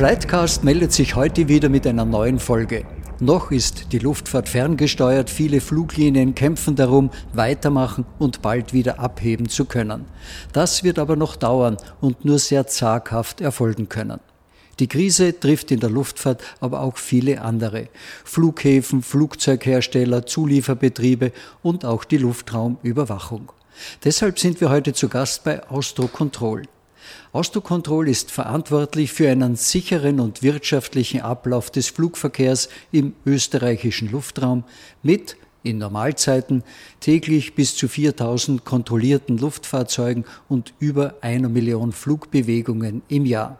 Flightcast meldet sich heute wieder mit einer neuen Folge. Noch ist die Luftfahrt ferngesteuert, viele Fluglinien kämpfen darum, weitermachen und bald wieder abheben zu können. Das wird aber noch dauern und nur sehr zaghaft erfolgen können. Die Krise trifft in der Luftfahrt aber auch viele andere. Flughäfen, Flugzeughersteller, Zulieferbetriebe und auch die Luftraumüberwachung. Deshalb sind wir heute zu Gast bei Austro Control. Austrocontrol ist verantwortlich für einen sicheren und wirtschaftlichen Ablauf des Flugverkehrs im österreichischen Luftraum mit in Normalzeiten täglich bis zu 4000 kontrollierten Luftfahrzeugen und über einer Million Flugbewegungen im Jahr.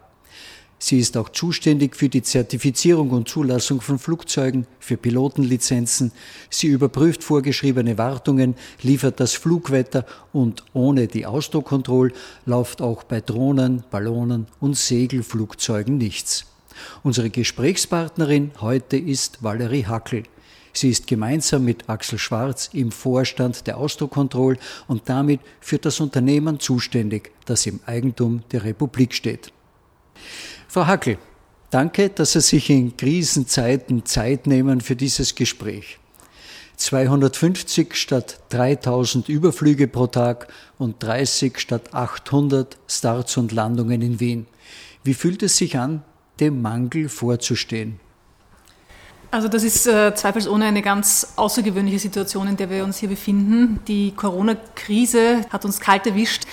Sie ist auch zuständig für die Zertifizierung und Zulassung von Flugzeugen, für Pilotenlizenzen. Sie überprüft vorgeschriebene Wartungen, liefert das Flugwetter und ohne die Ausdruckkontrolle läuft auch bei Drohnen, Ballonen und Segelflugzeugen nichts. Unsere Gesprächspartnerin heute ist Valerie Hackel. Sie ist gemeinsam mit Axel Schwarz im Vorstand der Ausdruckkontrolle und damit für das Unternehmen zuständig, das im Eigentum der Republik steht. Frau Hackel, danke, dass Sie sich in Krisenzeiten Zeit nehmen für dieses Gespräch. 250 statt 3000 Überflüge pro Tag und 30 statt 800 Starts und Landungen in Wien. Wie fühlt es sich an, dem Mangel vorzustehen? Also das ist äh, zweifelsohne eine ganz außergewöhnliche Situation, in der wir uns hier befinden. Die Corona-Krise hat uns kalt erwischt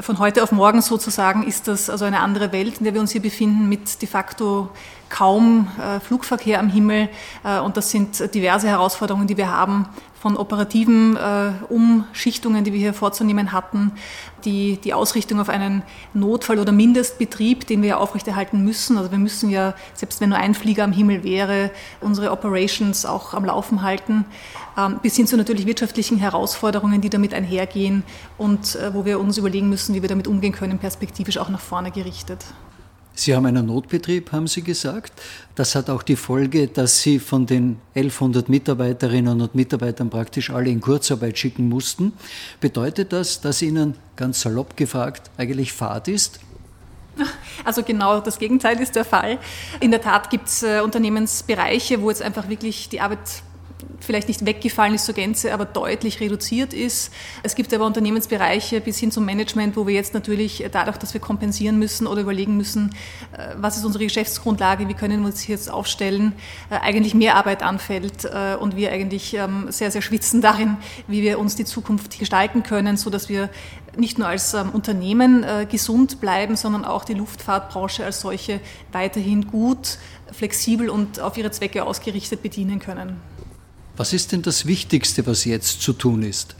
von heute auf morgen sozusagen ist das also eine andere Welt, in der wir uns hier befinden, mit de facto kaum äh, Flugverkehr am Himmel. Äh, und das sind diverse Herausforderungen, die wir haben, von operativen äh, Umschichtungen, die wir hier vorzunehmen hatten, die, die Ausrichtung auf einen Notfall- oder Mindestbetrieb, den wir ja aufrechterhalten müssen. Also wir müssen ja, selbst wenn nur ein Flieger am Himmel wäre, unsere Operations auch am Laufen halten, ähm, bis hin zu natürlich wirtschaftlichen Herausforderungen, die damit einhergehen und äh, wo wir uns überlegen müssen, wie wir damit umgehen können, perspektivisch auch nach vorne gerichtet. Sie haben einen Notbetrieb, haben Sie gesagt. Das hat auch die Folge, dass Sie von den 1100 Mitarbeiterinnen und Mitarbeitern praktisch alle in Kurzarbeit schicken mussten. Bedeutet das, dass Ihnen ganz salopp gefragt eigentlich Fahrt ist? Also genau das Gegenteil ist der Fall. In der Tat gibt es äh, Unternehmensbereiche, wo jetzt einfach wirklich die Arbeit vielleicht nicht weggefallen ist zur Gänze, aber deutlich reduziert ist. Es gibt aber Unternehmensbereiche bis hin zum Management, wo wir jetzt natürlich dadurch, dass wir kompensieren müssen oder überlegen müssen, äh, was ist unsere Geschäftsgrundlage, wie können wir uns jetzt aufstellen, äh, eigentlich mehr Arbeit anfällt äh, und wir eigentlich ähm, sehr, sehr schwitzen darin, wie wir uns die Zukunft gestalten können, so dass wir nicht nur als ähm, Unternehmen gesund bleiben, sondern auch die Luftfahrtbranche als solche weiterhin gut, flexibel und auf ihre Zwecke ausgerichtet bedienen können. Was ist denn das Wichtigste, was jetzt zu tun ist?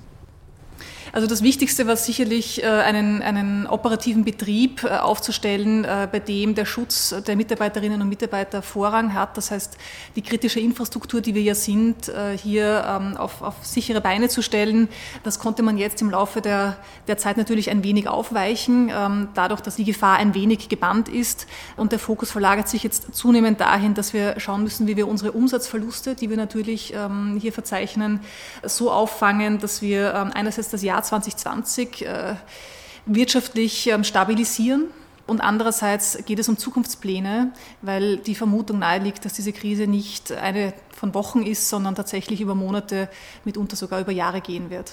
Also das Wichtigste war sicherlich, äh, einen, einen operativen Betrieb äh, aufzustellen, äh, bei dem der Schutz der Mitarbeiterinnen und Mitarbeiter Vorrang hat. Das heißt, die kritische Infrastruktur, die wir ja sind, hier ähm, auf, auf sichere Beine zu stellen. Das konnte man jetzt im Laufe der, der Zeit natürlich ein wenig aufweichen, ähm, dadurch, dass die Gefahr ein wenig gebannt ist. Und der Fokus verlagert sich jetzt zunehmend dahin, dass wir schauen müssen, wie wir unsere Umsatzverluste, die wir natürlich ähm, hier verzeichnen, so auffangen, dass wir einerseits das Jahr 2020 äh, wirtschaftlich ähm, stabilisieren. Und andererseits geht es um Zukunftspläne, weil die Vermutung naheliegt, dass diese Krise nicht eine von Wochen ist, sondern tatsächlich über Monate, mitunter sogar über Jahre gehen wird.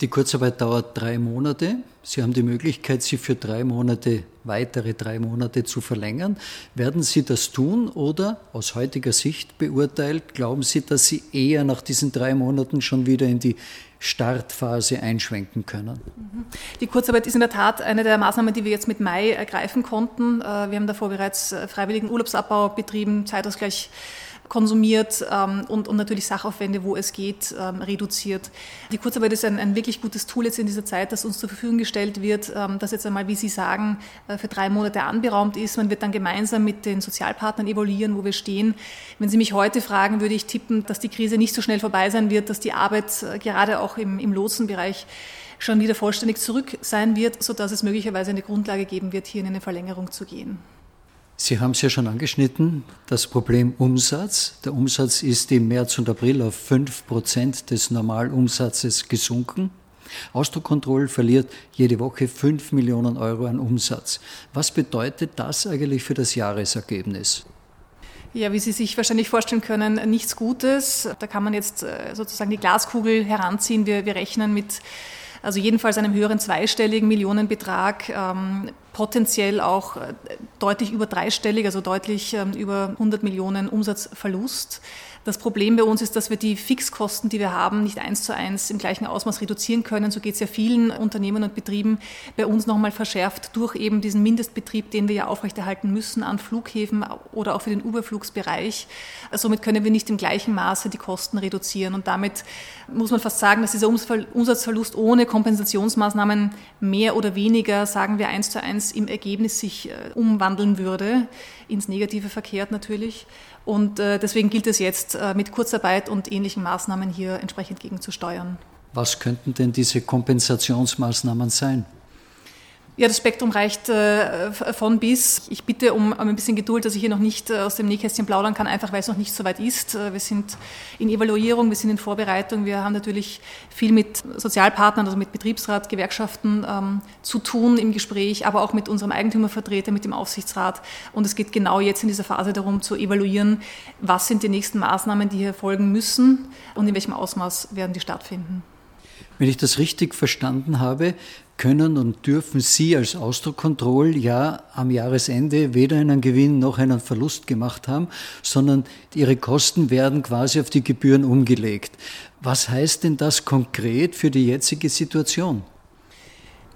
Die Kurzarbeit dauert drei Monate. Sie haben die Möglichkeit, sie für drei Monate, weitere drei Monate zu verlängern. Werden Sie das tun oder aus heutiger Sicht beurteilt, glauben Sie, dass Sie eher nach diesen drei Monaten schon wieder in die Startphase einschwenken können. Die Kurzarbeit ist in der Tat eine der Maßnahmen, die wir jetzt mit Mai ergreifen konnten. Äh, wir haben davor bereits äh, freiwilligen Urlaubsabbau betrieben, Zeitausgleich konsumiert ähm, und, und natürlich Sachaufwände, wo es geht, ähm, reduziert. Die Kurzarbeit ist ein, ein wirklich gutes Tool jetzt in dieser Zeit, das uns zur Verfügung gestellt wird, ähm, das jetzt einmal, wie Sie sagen, äh, für drei Monate anberaumt ist. Man wird dann gemeinsam mit den Sozialpartnern evaluieren, wo wir stehen. Wenn Sie mich heute fragen, würde ich tippen, dass die Krise nicht so schnell vorbei sein wird, dass die Arbeit äh, gerade auch im, im Lotsenbereich schon wieder vollständig zurück sein wird, sodass es möglicherweise eine Grundlage geben wird, hier in eine Verlängerung zu gehen. Sie haben es ja schon angeschnitten, das Problem Umsatz. Der Umsatz ist im März und April auf 5 Prozent des Normalumsatzes gesunken. Ausdruckkontroll verliert jede Woche 5 Millionen Euro an Umsatz. Was bedeutet das eigentlich für das Jahresergebnis? Ja, wie Sie sich wahrscheinlich vorstellen können, nichts Gutes. Da kann man jetzt äh, sozusagen die Glaskugel heranziehen. Wir, wir rechnen mit also jedenfalls einem höheren zweistelligen Millionenbetrag, ähm, potenziell auch äh, deutlich über dreistellig, also deutlich ähm, über 100 Millionen Umsatzverlust. Das Problem bei uns ist, dass wir die Fixkosten, die wir haben, nicht eins zu eins im gleichen Ausmaß reduzieren können. So geht es ja vielen Unternehmen und Betrieben bei uns nochmal verschärft durch eben diesen Mindestbetrieb, den wir ja aufrechterhalten müssen an Flughäfen oder auch für den Überflugsbereich. Somit können wir nicht im gleichen Maße die Kosten reduzieren. Und damit muss man fast sagen, dass dieser Umsatzverlust ohne Kompensationsmaßnahmen mehr oder weniger, sagen wir eins zu eins, im Ergebnis sich äh, umwandeln würde, ins Negative verkehrt natürlich. Und äh, deswegen gilt es jetzt, äh, mit Kurzarbeit und ähnlichen Maßnahmen hier entsprechend gegenzusteuern. Was könnten denn diese Kompensationsmaßnahmen sein? Ja, das Spektrum reicht äh, von bis. Ich bitte um ein bisschen Geduld, dass ich hier noch nicht äh, aus dem Nähkästchen plaudern kann, einfach weil es noch nicht so weit ist. Äh, wir sind in Evaluierung, wir sind in Vorbereitung. Wir haben natürlich viel mit Sozialpartnern, also mit Betriebsrat, Gewerkschaften ähm, zu tun im Gespräch, aber auch mit unserem Eigentümervertreter, mit dem Aufsichtsrat. Und es geht genau jetzt in dieser Phase darum zu evaluieren, was sind die nächsten Maßnahmen, die hier folgen müssen und in welchem Ausmaß werden die stattfinden. Wenn ich das richtig verstanden habe, können und dürfen Sie als Ausdruckkontroll ja am Jahresende weder einen Gewinn noch einen Verlust gemacht haben, sondern Ihre Kosten werden quasi auf die Gebühren umgelegt. Was heißt denn das konkret für die jetzige Situation?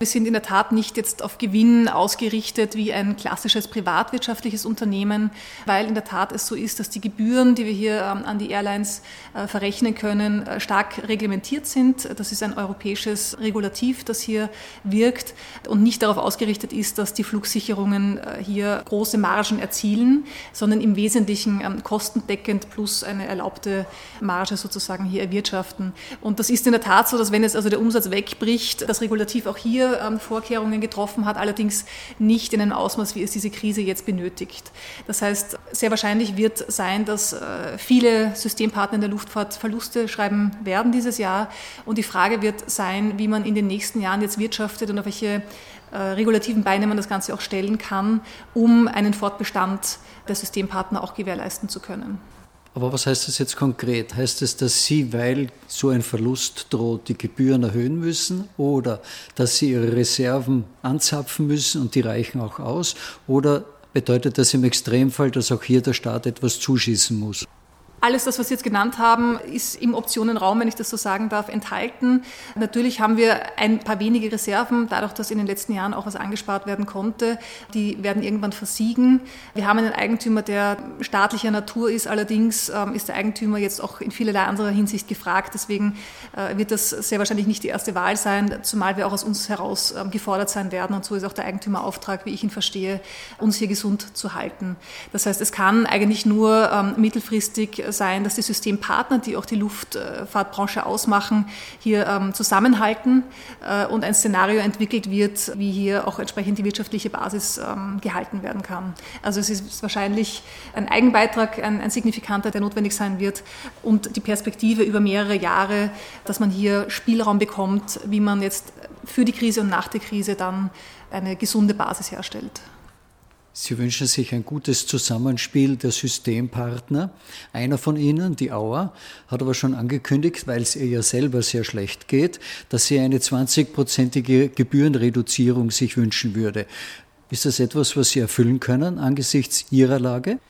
Wir sind in der Tat nicht jetzt auf Gewinn ausgerichtet wie ein klassisches privatwirtschaftliches Unternehmen, weil in der Tat es so ist, dass die Gebühren, die wir hier ähm, an die Airlines äh, verrechnen können, äh, stark reglementiert sind. Das ist ein europäisches Regulativ, das hier wirkt und nicht darauf ausgerichtet ist, dass die Flugsicherungen äh, hier große Margen erzielen, sondern im Wesentlichen ähm, kostendeckend plus eine erlaubte Marge sozusagen hier erwirtschaften. Und das ist in der Tat so, dass wenn es also der Umsatz wegbricht, das Regulativ auch hier ähm, Vorkehrungen getroffen hat, allerdings nicht in einem Ausmaß, wie es diese Krise jetzt benötigt. Das heißt, sehr wahrscheinlich wird sein, dass äh, viele Systempartner in der Luftfahrt Verluste schreiben werden dieses Jahr. Und die Frage wird sein, wie man in den nächsten Jahren jetzt wirtschaftet und auf welche äh, regulativen Beine man das Ganze auch stellen kann, um einen Fortbestand der Systempartner auch gewährleisten zu können. Aber was heißt das jetzt konkret? Heißt es, dass Sie, weil so ein Verlust droht, die Gebühren erhöhen müssen oder dass Sie Ihre Reserven anzapfen müssen und die reichen auch aus? Oder bedeutet das im Extremfall, dass auch hier der Staat etwas zuschießen muss? Alles das, was Sie jetzt genannt haben, ist im Optionenraum, wenn ich das so sagen darf, enthalten. Natürlich haben wir ein paar wenige Reserven, dadurch, dass in den letzten Jahren auch was angespart werden konnte. Die werden irgendwann versiegen. Wir haben einen Eigentümer, der staatlicher Natur ist. Allerdings ähm, ist der Eigentümer jetzt auch in vielerlei anderer Hinsicht gefragt. Deswegen äh, wird das sehr wahrscheinlich nicht die erste Wahl sein, zumal wir auch aus uns heraus ähm, gefordert sein werden. Und so ist auch der Eigentümerauftrag, wie ich ihn verstehe, uns hier gesund zu halten. Das heißt, es kann eigentlich nur ähm, mittelfristig sein, dass die Systempartner, die auch die Luftfahrtbranche ausmachen, hier ähm, zusammenhalten äh, und ein Szenario entwickelt wird, wie hier auch entsprechend die wirtschaftliche Basis ähm, gehalten werden kann. Also es ist wahrscheinlich ein Eigenbeitrag, ein, ein signifikanter, der notwendig sein wird und die Perspektive über mehrere Jahre, dass man hier Spielraum bekommt, wie man jetzt für die Krise und nach der Krise dann eine gesunde Basis herstellt. Sie wünschen sich ein gutes Zusammenspiel der Systempartner. Einer von Ihnen, die Auer, hat aber schon angekündigt, weil es ihr ja selber sehr schlecht geht, dass sie eine 20-prozentige Gebührenreduzierung sich wünschen würde. Ist das etwas, was Sie erfüllen können angesichts Ihrer Lage?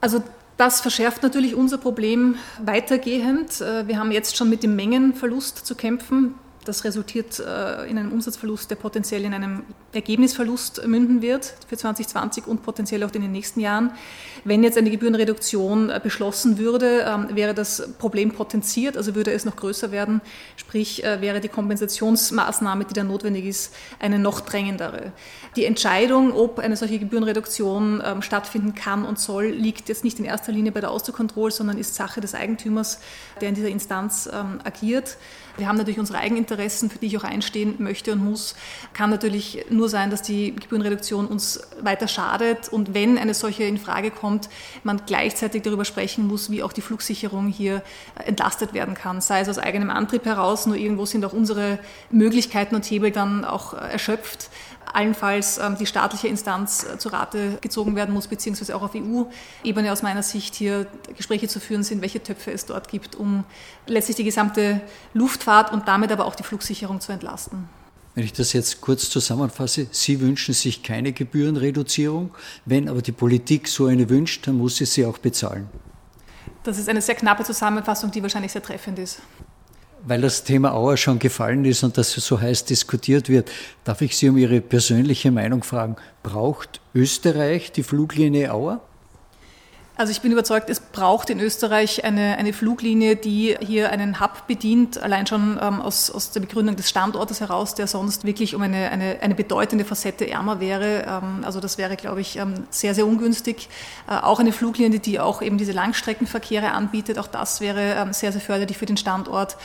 Also das verschärft natürlich unser Problem weitergehend. Äh, wir haben jetzt schon mit dem Mengenverlust zu kämpfen. Das resultiert äh, in einem Umsatzverlust, der potenziell in einem Ergebnisverlust münden wird für 2020 und potenziell auch in den nächsten Jahren. Wenn jetzt eine Gebührenreduktion äh, beschlossen würde, ähm, wäre das Problem potenziert, also würde es noch größer werden. Sprich, äh, wäre die Kompensationsmaßnahme, die dann notwendig ist, eine noch drängendere. Die Entscheidung, ob eine solche Gebührenreduktion ähm, stattfinden kann und soll, liegt jetzt nicht in erster Linie bei der Außerkontrolle, sondern ist Sache des Eigentümers, der in dieser Instanz ähm, agiert. Wir haben natürlich unsere Eigeninteressen, für die ich auch einstehen möchte und muss. Kann natürlich nur sein, dass die Gebührenreduktion uns weiter schadet. Und wenn eine solche in Frage kommt, man gleichzeitig darüber sprechen muss, wie auch die Flugsicherung hier entlastet werden kann, sei es aus eigenem Antrieb heraus, nur irgendwo sind auch unsere Möglichkeiten und Hebel dann auch erschöpft allenfalls ähm, die staatliche Instanz äh, zu Rate gezogen werden muss, beziehungsweise auch auf EU-Ebene aus meiner Sicht hier Gespräche zu führen sind, welche Töpfe es dort gibt, um letztlich die gesamte Luftfahrt und damit aber auch die Flugsicherung zu entlasten. Wenn ich das jetzt kurz zusammenfasse, Sie wünschen sich keine Gebührenreduzierung. Wenn aber die Politik so eine wünscht, dann muss sie sie auch bezahlen. Das ist eine sehr knappe Zusammenfassung, die wahrscheinlich sehr treffend ist. Weil das Thema Auer schon gefallen ist und das so heiß diskutiert wird, darf ich Sie um Ihre persönliche Meinung fragen. Braucht Österreich die Fluglinie Auer? Also ich bin überzeugt, es braucht in Österreich eine, eine Fluglinie, die hier einen Hub bedient, allein schon ähm, aus, aus der Begründung des Standortes heraus, der sonst wirklich um eine, eine, eine bedeutende Facette ärmer wäre. Ähm, also das wäre, glaube ich, ähm, sehr, sehr ungünstig. Äh, auch eine Fluglinie, die auch eben diese Langstreckenverkehre anbietet, auch das wäre ähm, sehr, sehr förderlich für den Standort.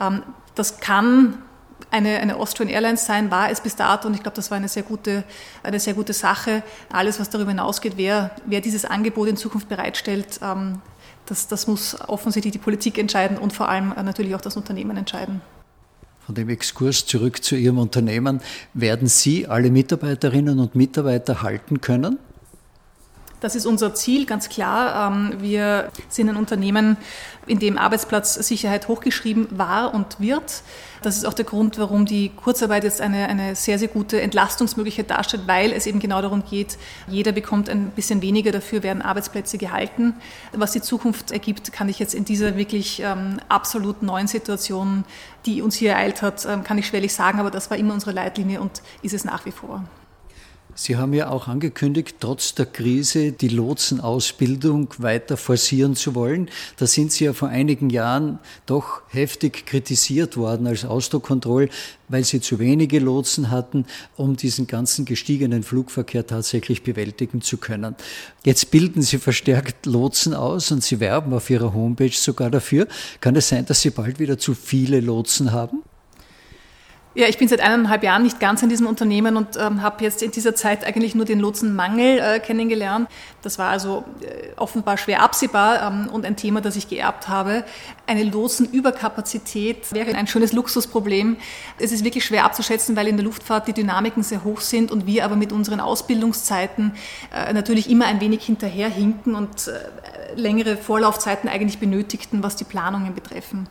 Ähm, das kann eine, eine Austrian Airlines sein, war es bis dato und ich glaube, das war eine sehr gute, eine sehr gute Sache. Alles, was darüber hinausgeht, wer, wer dieses Angebot in Zukunft bereitstellt, ähm, das, das muss offensichtlich die Politik entscheiden und vor allem natürlich auch das Unternehmen entscheiden. Von dem Exkurs zurück zu Ihrem Unternehmen. Werden Sie alle Mitarbeiterinnen und Mitarbeiter halten können? Das ist unser Ziel, ganz klar. Ähm, wir sind ein Unternehmen, in dem Arbeitsplatzsicherheit hochgeschrieben war und wird. Das ist auch der Grund, warum die Kurzarbeit jetzt eine, eine sehr, sehr gute Entlastungsmöglichkeit darstellt, weil es eben genau darum geht, jeder bekommt ein bisschen weniger, dafür werden Arbeitsplätze gehalten. Was die Zukunft ergibt, kann ich jetzt in dieser wirklich ähm, absolut neuen Situation, die uns hier ereilt hat, ähm, kann ich schwerlich sagen, aber das war immer unsere Leitlinie und ist es nach wie vor. Sie haben ja auch angekündigt, trotz der Krise die Lotsenausbildung weiter forcieren zu wollen. Da sind Sie ja vor einigen Jahren doch heftig kritisiert worden als Ausdruckkontroll, weil Sie zu wenige Lotsen hatten, um diesen ganzen gestiegenen Flugverkehr tatsächlich bewältigen zu können. Jetzt bilden Sie verstärkt Lotsen aus und Sie werben auf Ihrer Homepage sogar dafür. Kann es sein, dass Sie bald wieder zu viele Lotsen haben? Ja, ich bin seit eineinhalb Jahren nicht ganz in diesem Unternehmen und ähm, habe jetzt in dieser Zeit eigentlich nur den Lotsenmangel äh, kennengelernt. Das war also äh, offenbar schwer absehbar ähm, und ein Thema, das ich geerbt habe. Eine Lotsenüberkapazität wäre ein schönes Luxusproblem. Es ist wirklich schwer abzuschätzen, weil in der Luftfahrt die Dynamiken sehr hoch sind und wir aber mit unseren Ausbildungszeiten äh, natürlich immer ein wenig hinterherhinken und äh, längere Vorlaufzeiten eigentlich benötigten, was die Planungen betreffen.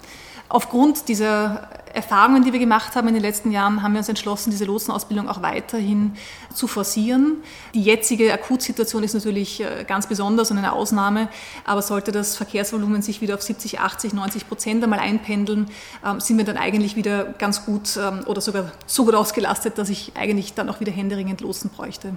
Aufgrund dieser Erfahrungen, die wir gemacht haben in den letzten Jahren, haben wir uns entschlossen, diese Lotsenausbildung auch weiterhin zu forcieren. Die jetzige Akutsituation ist natürlich äh, ganz besonders und eine Ausnahme, aber sollte das Verkehrsvolumen sich wieder auf 70, 80, 90 Prozent einmal einpendeln, ähm, sind wir dann eigentlich wieder ganz gut ähm, oder sogar so gut ausgelastet, dass ich eigentlich dann auch wieder händeringend Lotsen bräuchte.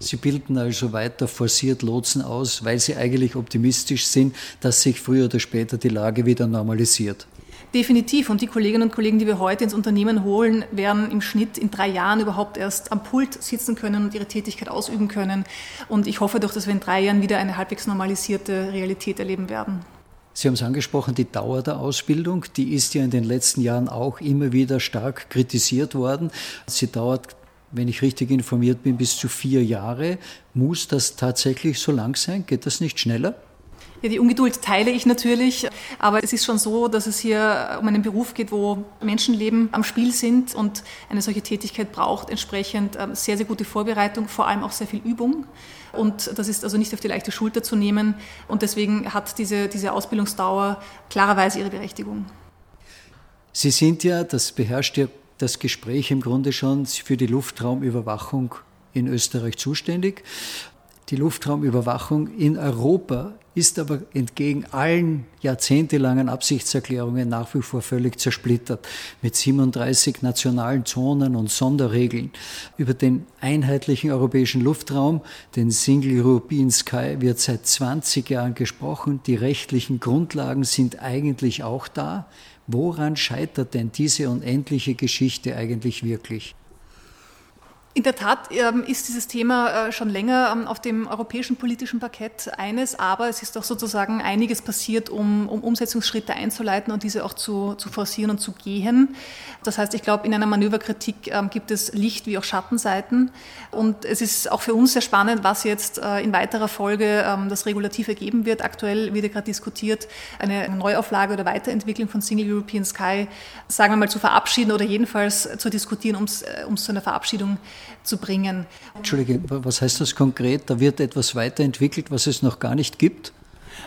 Sie bilden also weiter forciert Lotsen aus, weil Sie eigentlich optimistisch sind, dass sich früher oder später die Lage wieder normalisiert. Definitiv. Und die Kolleginnen und Kollegen, die wir heute ins Unternehmen holen, werden im Schnitt in drei Jahren überhaupt erst am Pult sitzen können und ihre Tätigkeit ausüben können. Und ich hoffe doch, dass wir in drei Jahren wieder eine halbwegs normalisierte Realität erleben werden. Sie haben es angesprochen, die Dauer der Ausbildung, die ist ja in den letzten Jahren auch immer wieder stark kritisiert worden. Sie dauert wenn ich richtig informiert bin, bis zu vier Jahre. Muss das tatsächlich so lang sein? Geht das nicht schneller? Ja, die Ungeduld teile ich natürlich, aber es ist schon so, dass es hier um einen Beruf geht, wo Menschenleben am Spiel sind und eine solche Tätigkeit braucht entsprechend ähm, sehr, sehr gute Vorbereitung, vor allem auch sehr viel Übung. Und das ist also nicht auf die leichte Schulter zu nehmen. Und deswegen hat diese, diese Ausbildungsdauer klarerweise ihre Berechtigung. Sie sind ja, das beherrscht ja das Gespräch im Grunde schon für die Luftraumüberwachung in Österreich zuständig. Die Luftraumüberwachung in Europa ist aber entgegen allen jahrzehntelangen Absichtserklärungen nach wie vor völlig zersplittert mit 37 nationalen Zonen und Sonderregeln. Über den einheitlichen europäischen Luftraum, den Single European Sky, wird seit 20 Jahren gesprochen. Die rechtlichen Grundlagen sind eigentlich auch da. Woran scheitert denn diese unendliche Geschichte eigentlich wirklich? In der Tat ähm, ist dieses Thema äh, schon länger ähm, auf dem europäischen politischen Parkett eines, aber es ist auch sozusagen einiges passiert, um, um Umsetzungsschritte einzuleiten und diese auch zu, zu, forcieren und zu gehen. Das heißt, ich glaube, in einer Manöverkritik ähm, gibt es Licht wie auch Schattenseiten. Und es ist auch für uns sehr spannend, was jetzt äh, in weiterer Folge das Regulativ ergeben wird. Aktuell wird ja gerade diskutiert, eine Neuauflage oder Weiterentwicklung von Single European Sky, sagen wir mal, zu verabschieden oder jedenfalls zu diskutieren, um es äh, zu einer Verabschiedung zu bringen. Entschuldige, was heißt das konkret? Da wird etwas weiterentwickelt, was es noch gar nicht gibt?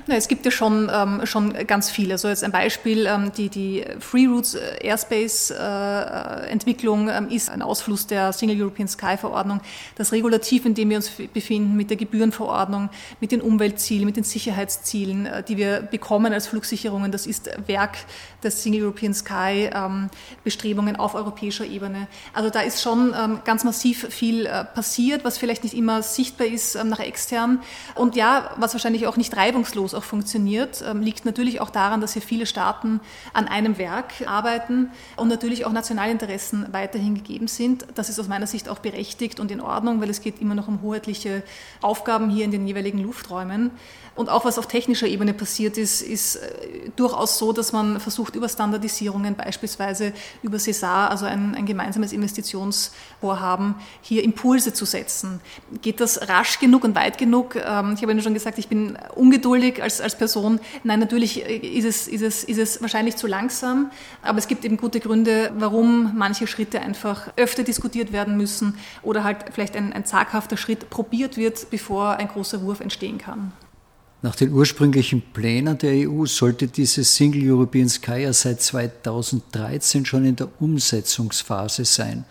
Na, es gibt ja schon, ähm, schon ganz viele. So jetzt ein Beispiel, ähm, die, die Free Routes äh, Airspace äh, Entwicklung ähm, ist ein Ausfluss der Single European Sky Verordnung. Das Regulativ, in dem wir uns befinden, mit der Gebührenverordnung, mit den Umweltzielen, mit den Sicherheitszielen, äh, die wir bekommen als Flugsicherungen, das ist Werk der Single European Sky ähm, Bestrebungen auf europäischer Ebene. Also da ist schon ähm, ganz massiv viel äh, passiert, was vielleicht nicht immer sichtbar ist ähm, nach extern. Und ja, was wahrscheinlich auch nicht reibungslos auch funktioniert, ähm, liegt natürlich auch daran, dass hier viele Staaten an einem Werk arbeiten und natürlich auch nationale Interessen weiterhin gegeben sind. Das ist aus meiner Sicht auch berechtigt und in Ordnung, weil es geht immer noch um hoheitliche Aufgaben hier in den jeweiligen Lufträumen. Und auch was auf technischer Ebene passiert ist, ist äh, durchaus so, dass man versucht, über Standardisierungen, beispielsweise über Cesar, also ein, ein gemeinsames Investitionsvorhaben, hier Impulse zu setzen. Geht das rasch genug und weit genug? Ähm, ich habe Ihnen schon gesagt, ich bin ungeduldig als, als Person. Nein, natürlich ist es, ist, es, ist es wahrscheinlich zu langsam, aber es gibt eben gute Gründe, warum manche Schritte einfach öfter diskutiert werden müssen oder halt vielleicht ein, ein zaghafter Schritt probiert wird, bevor ein großer Wurf entstehen kann. Nach den ursprünglichen Plänen der EU sollte dieses Single European Sky ja seit 2013 schon in der Umsetzungsphase sein.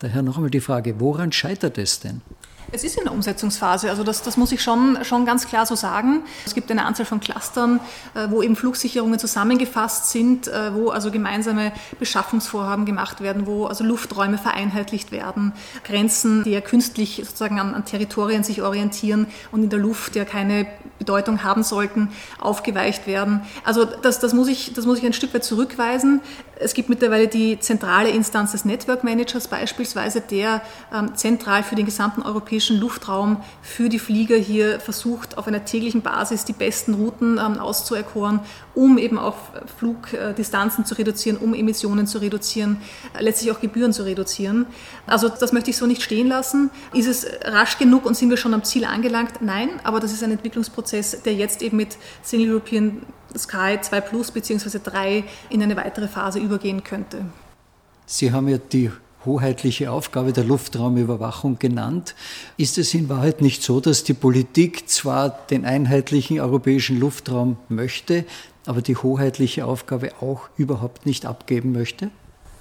Daher noch einmal die Frage, woran scheitert es denn? Es ist in der Umsetzungsphase, also das, das muss ich schon, schon ganz klar so sagen. Es gibt eine Anzahl von Clustern, äh, wo eben Flugsicherungen zusammengefasst sind, äh, wo also gemeinsame Beschaffungsvorhaben gemacht werden, wo also Lufträume vereinheitlicht werden, Grenzen, die ja künstlich sozusagen an, an Territorien sich orientieren und in der Luft ja keine Bedeutung haben sollten, aufgeweicht werden. Also das, das, muss ich, das muss ich ein Stück weit zurückweisen. Es gibt mittlerweile die zentrale Instanz des Network Managers beispielsweise, der ähm, zentral für den gesamten europäischen Luftraum für die Flieger hier versucht, auf einer täglichen Basis die besten Routen ähm, auszuerkoren, um eben auch Flugdistanzen zu reduzieren, um Emissionen zu reduzieren, äh, letztlich auch Gebühren zu reduzieren. Also das möchte ich so nicht stehen lassen. Ist es rasch genug und sind wir schon am Ziel angelangt? Nein, aber das ist ein Entwicklungsprozess, der jetzt eben mit Single European Sky 2 Plus bzw. 3 in eine weitere Phase übergehen könnte. Sie haben ja die hoheitliche Aufgabe der Luftraumüberwachung genannt. Ist es in Wahrheit nicht so, dass die Politik zwar den einheitlichen europäischen Luftraum möchte, aber die hoheitliche Aufgabe auch überhaupt nicht abgeben möchte?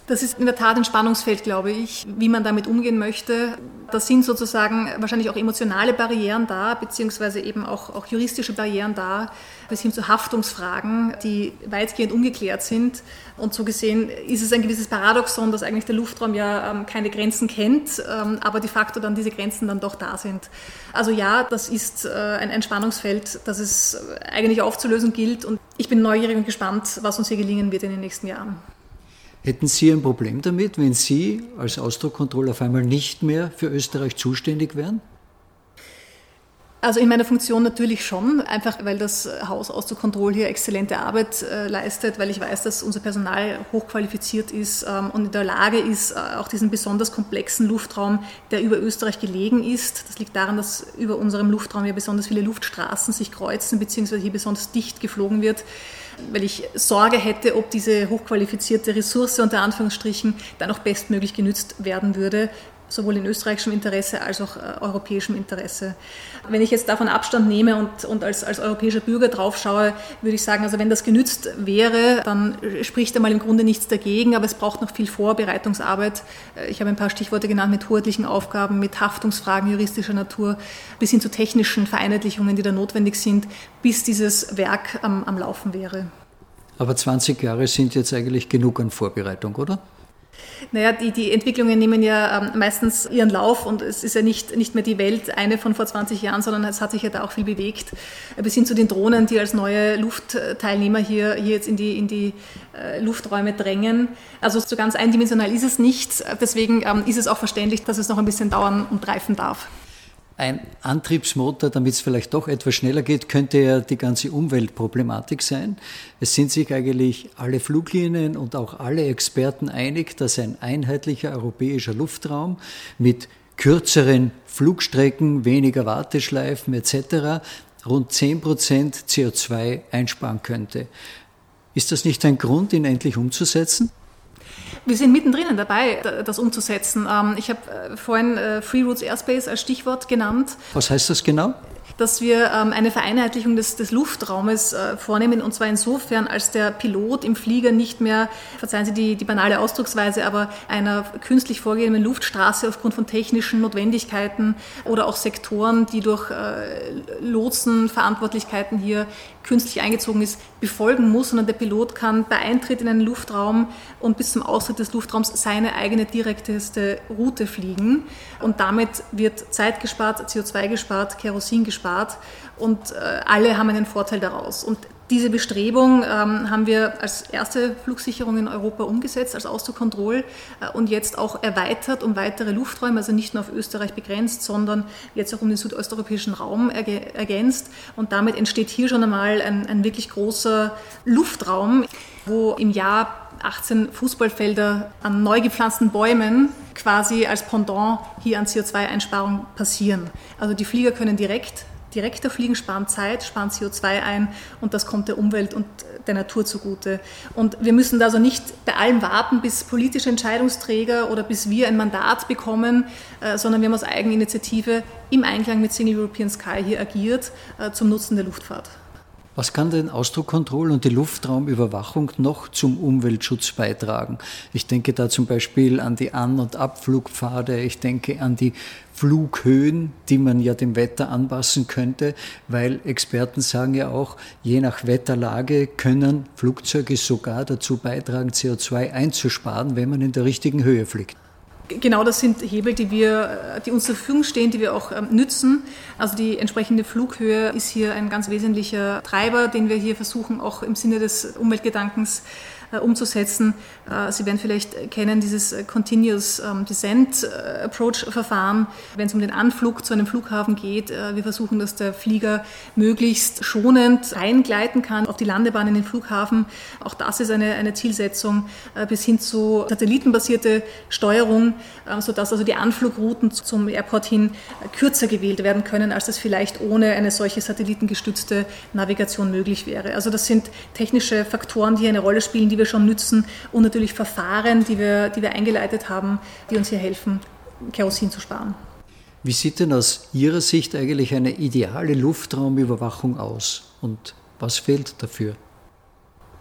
Das ist in der Tat ein Spannungsfeld, glaube ich, wie man damit umgehen möchte. Da sind sozusagen wahrscheinlich auch emotionale Barrieren da, beziehungsweise eben auch, auch juristische Barrieren da, bis hin zu Haftungsfragen, die weitgehend ungeklärt sind. Und so gesehen ist es ein gewisses Paradoxon, dass eigentlich der Luftraum ja ähm, keine Grenzen kennt, ähm, aber de facto dann diese Grenzen dann doch da sind. Also ja, das ist äh, ein, ein Spannungsfeld, das es eigentlich aufzulösen gilt. Und ich bin neugierig und gespannt, was uns hier gelingen wird in den nächsten Jahren. Hätten Sie ein Problem damit, wenn Sie als Ausdruckkontrolle auf einmal nicht mehr für Österreich zuständig wären? Also in meiner Funktion natürlich schon, einfach weil das Haus Ausdruckkontrolle hier exzellente Arbeit äh, leistet, weil ich weiß, dass unser Personal hochqualifiziert ist ähm, und in der Lage ist, äh, auch diesen besonders komplexen Luftraum, der über Österreich gelegen ist, das liegt daran, dass über unserem Luftraum ja besonders viele Luftstraßen sich kreuzen, beziehungsweise hier besonders dicht geflogen wird, weil ich Sorge hätte, ob diese hochqualifizierte Ressource unter Anführungsstrichen dann auch bestmöglich genützt werden würde. Sowohl in österreichischem Interesse als auch äh, europäischem Interesse. Wenn ich jetzt davon Abstand nehme und, und als, als europäischer Bürger drauf schaue, würde ich sagen, also wenn das genützt wäre, dann spricht einmal im Grunde nichts dagegen, aber es braucht noch viel Vorbereitungsarbeit. Äh, ich habe ein paar Stichworte genannt mit hoheitlichen Aufgaben, mit Haftungsfragen juristischer Natur, bis hin zu technischen Vereinheitlichungen, die da notwendig sind, bis dieses Werk am, am Laufen wäre. Aber 20 Jahre sind jetzt eigentlich genug an Vorbereitung, oder? Naja, die, die Entwicklungen nehmen ja ähm, meistens ihren Lauf und es ist ja nicht, nicht mehr die Welt eine von vor 20 Jahren, sondern es hat sich ja da auch viel bewegt. Bis hin zu den Drohnen, die als neue Luftteilnehmer hier, hier jetzt in die, in die äh, Lufträume drängen. Also so ganz eindimensional ist es nicht. Deswegen ähm, ist es auch verständlich, dass es noch ein bisschen dauern und reifen darf. Ein Antriebsmotor, damit es vielleicht doch etwas schneller geht, könnte ja die ganze Umweltproblematik sein. Es sind sich eigentlich alle Fluglinien und auch alle Experten einig, dass ein einheitlicher europäischer Luftraum mit kürzeren Flugstrecken, weniger Warteschleifen etc. rund 10% CO2 einsparen könnte. Ist das nicht ein Grund, ihn endlich umzusetzen? Wir sind mittendrin dabei, das umzusetzen. Ähm, ich habe äh, vorhin äh, Free Routes Airspace als Stichwort genannt. Was heißt das genau? dass wir ähm, eine Vereinheitlichung des, des Luftraumes äh, vornehmen, und zwar insofern, als der Pilot im Flieger nicht mehr, verzeihen Sie die, die banale Ausdrucksweise, aber einer künstlich vorgegebenen Luftstraße aufgrund von technischen Notwendigkeiten oder auch Sektoren, die durch äh, Lotsenverantwortlichkeiten hier künstlich eingezogen ist, befolgen muss, sondern der Pilot kann bei Eintritt in einen Luftraum und bis zum Austritt des Luftraums seine eigene direkteste Route fliegen. Und damit wird Zeit gespart, CO2 gespart, Kerosin gespart und äh, alle haben einen Vorteil daraus. Und diese Bestrebung ähm, haben wir als erste Flugsicherung in Europa umgesetzt, als Ausdruckkontroll äh, und jetzt auch erweitert um weitere Lufträume, also nicht nur auf Österreich begrenzt, sondern jetzt auch um den südosteuropäischen Raum ergänzt. Und damit entsteht hier schon einmal ein, ein wirklich großer Luftraum, wo im Jahr 18 Fußballfelder an neu gepflanzten Bäumen quasi als Pendant hier an CO2-Einsparung passieren. Also die Flieger können direkt direkter fliegen, sparen Zeit, sparen CO2 ein und das kommt der Umwelt und der Natur zugute. Und wir müssen da also nicht bei allem warten, bis politische Entscheidungsträger oder bis wir ein Mandat bekommen, äh, sondern wir haben aus Eigeninitiative im Einklang mit Single European Sky hier agiert äh, zum Nutzen der Luftfahrt. Was kann denn Ausdruckkontrolle und die Luftraumüberwachung noch zum Umweltschutz beitragen? Ich denke da zum Beispiel an die An- und Abflugpfade, ich denke an die Flughöhen, die man ja dem Wetter anpassen könnte, weil Experten sagen ja auch, je nach Wetterlage können Flugzeuge sogar dazu beitragen, CO2 einzusparen, wenn man in der richtigen Höhe fliegt. Genau das sind Hebel, die, wir, die uns zur Verfügung stehen, die wir auch ähm, nützen. Also die entsprechende Flughöhe ist hier ein ganz wesentlicher Treiber, den wir hier versuchen, auch im Sinne des Umweltgedankens äh, umzusetzen. Äh, Sie werden vielleicht kennen dieses Continuous ähm, Descent äh, Approach Verfahren, wenn es um den Anflug zu einem Flughafen geht. Wir versuchen, dass der Flieger möglichst schonend reingleiten kann auf die Landebahn in den Flughafen. Auch das ist eine, eine Zielsetzung bis hin zu satellitenbasierte Steuerung, sodass also die Anflugrouten zum Airport hin kürzer gewählt werden können, als das vielleicht ohne eine solche satellitengestützte Navigation möglich wäre. Also das sind technische Faktoren, die eine Rolle spielen, die die wir schon nützen und natürlich Verfahren, die wir, die wir eingeleitet haben, die uns hier helfen, Kerosin zu sparen. Wie sieht denn aus Ihrer Sicht eigentlich eine ideale Luftraumüberwachung aus und was fehlt dafür?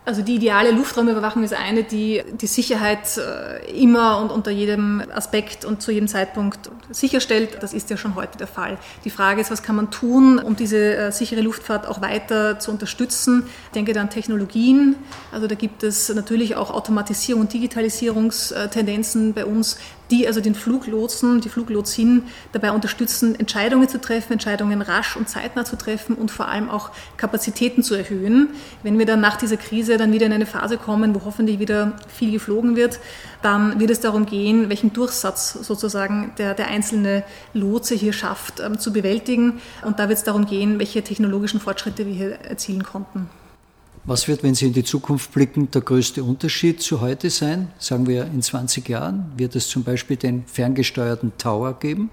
Also die ideale Luftraumüberwachung ist eine, die die Sicherheit äh, immer und unter jedem Aspekt und zu jedem Zeitpunkt sicherstellt. Das ist ja schon heute der Fall. Die Frage ist, was kann man tun, um diese äh, sichere Luftfahrt auch weiter zu unterstützen? Ich denke da an Technologien. Also da gibt es natürlich auch Automatisierung und Digitalisierungstendenzen bei uns, die also den Fluglotsen, die Fluglotsin dabei unterstützen, Entscheidungen zu treffen, Entscheidungen rasch und zeitnah zu treffen und vor allem auch Kapazitäten zu erhöhen. Wenn wir dann nach dieser Krise dann wieder in eine Phase kommen, wo hoffentlich wieder viel geflogen wird, dann wird es darum gehen, welchen Durchsatz sozusagen der, der einzelne Lotse hier schafft ähm, zu bewältigen. Und da wird es darum gehen, welche technologischen Fortschritte wir hier erzielen konnten. Was wird, wenn Sie in die Zukunft blicken, der größte Unterschied zu heute sein? Sagen wir in 20 Jahren, wird es zum Beispiel den ferngesteuerten Tower geben?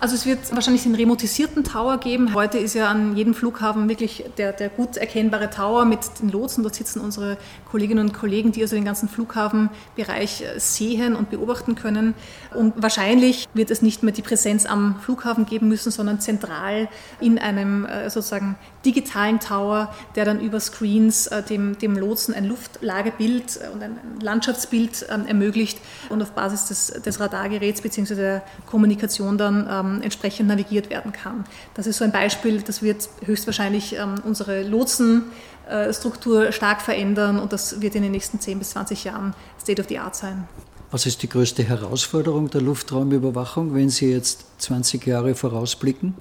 Also es wird wahrscheinlich den remotisierten Tower geben. Heute ist ja an jedem Flughafen wirklich der, der gut erkennbare Tower mit den Lotsen. Dort sitzen unsere Kolleginnen und Kollegen, die also den ganzen Flughafenbereich äh, sehen und beobachten können. Und wahrscheinlich wird es nicht mehr die Präsenz am Flughafen geben müssen, sondern zentral in einem äh, sozusagen digitalen Tower, der dann über Screens äh, dem, dem Lotsen ein Luftlagebild und ein Landschaftsbild ähm, ermöglicht und auf Basis des, des Radargeräts bzw. der Kommunikation dann ähm, entsprechend navigiert werden kann. Das ist so ein Beispiel, das wird höchstwahrscheinlich ähm, unsere Lotsenstruktur stark verändern und das wird in den nächsten 10 bis 20 Jahren State of the Art sein. Was ist die größte Herausforderung der Luftraumüberwachung, wenn Sie jetzt 20 Jahre vorausblicken?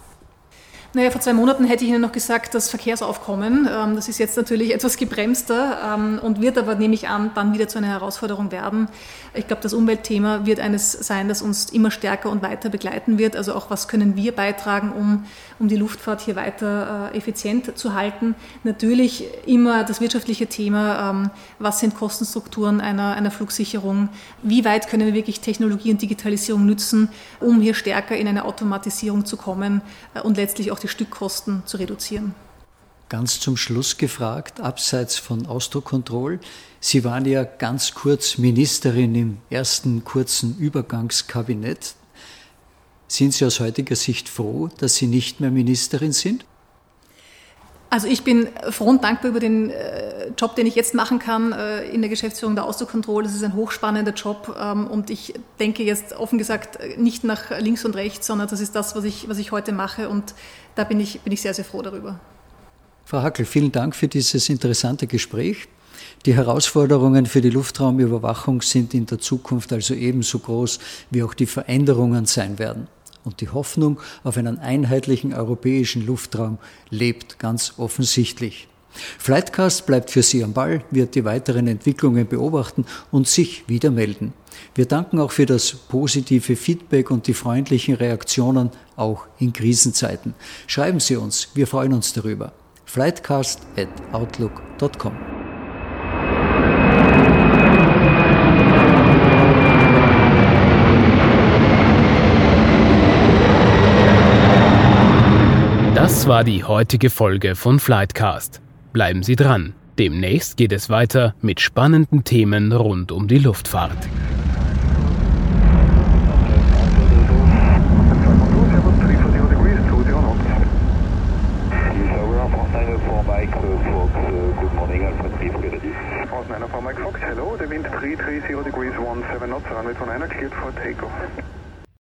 Naja, vor zwei Monaten hätte ich Ihnen noch gesagt, das Verkehrsaufkommen, ähm, das ist jetzt natürlich etwas gebremster ähm, und wird aber, nehme ich an, dann wieder zu einer Herausforderung werden. Ich glaube, das Umweltthema wird eines sein, das uns immer stärker und weiter begleiten wird. Also auch, was können wir beitragen, um, um die Luftfahrt hier weiter äh, effizient zu halten. Natürlich immer das wirtschaftliche Thema, ähm, was sind Kostenstrukturen einer, einer Flugsicherung, wie weit können wir wirklich Technologie und Digitalisierung nützen, um hier stärker in eine Automatisierung zu kommen äh, und letztlich auch die Stückkosten zu reduzieren. Ganz zum Schluss gefragt, abseits von Ausdruckkontroll, Sie waren ja ganz kurz Ministerin im ersten kurzen Übergangskabinett. Sind Sie aus heutiger Sicht froh, dass Sie nicht mehr Ministerin sind? Also ich bin froh und dankbar über den äh, Job, den ich jetzt machen kann äh, in der Geschäftsführung der Ausdruckkontrolle. Das ist ein hochspannender Job ähm, und ich denke jetzt offen gesagt nicht nach links und rechts, sondern das ist das, was ich, was ich heute mache und da bin ich, bin ich sehr, sehr froh darüber. Frau Hackel, vielen Dank für dieses interessante Gespräch. Die Herausforderungen für die Luftraumüberwachung sind in der Zukunft also ebenso groß, wie auch die Veränderungen sein werden. Und die Hoffnung auf einen einheitlichen europäischen Luftraum lebt ganz offensichtlich. Flightcast bleibt für Sie am Ball, wird die weiteren Entwicklungen beobachten und sich wieder melden. Wir danken auch für das positive Feedback und die freundlichen Reaktionen, auch in Krisenzeiten. Schreiben Sie uns, wir freuen uns darüber. Flightcast at outlook.com. Das war die heutige Folge von Flightcast. Bleiben Sie dran. Demnächst geht es weiter mit spannenden Themen rund um die Luftfahrt. Hello, the wind 330 degrees 17 knots, runway 29 cleared for takeoff.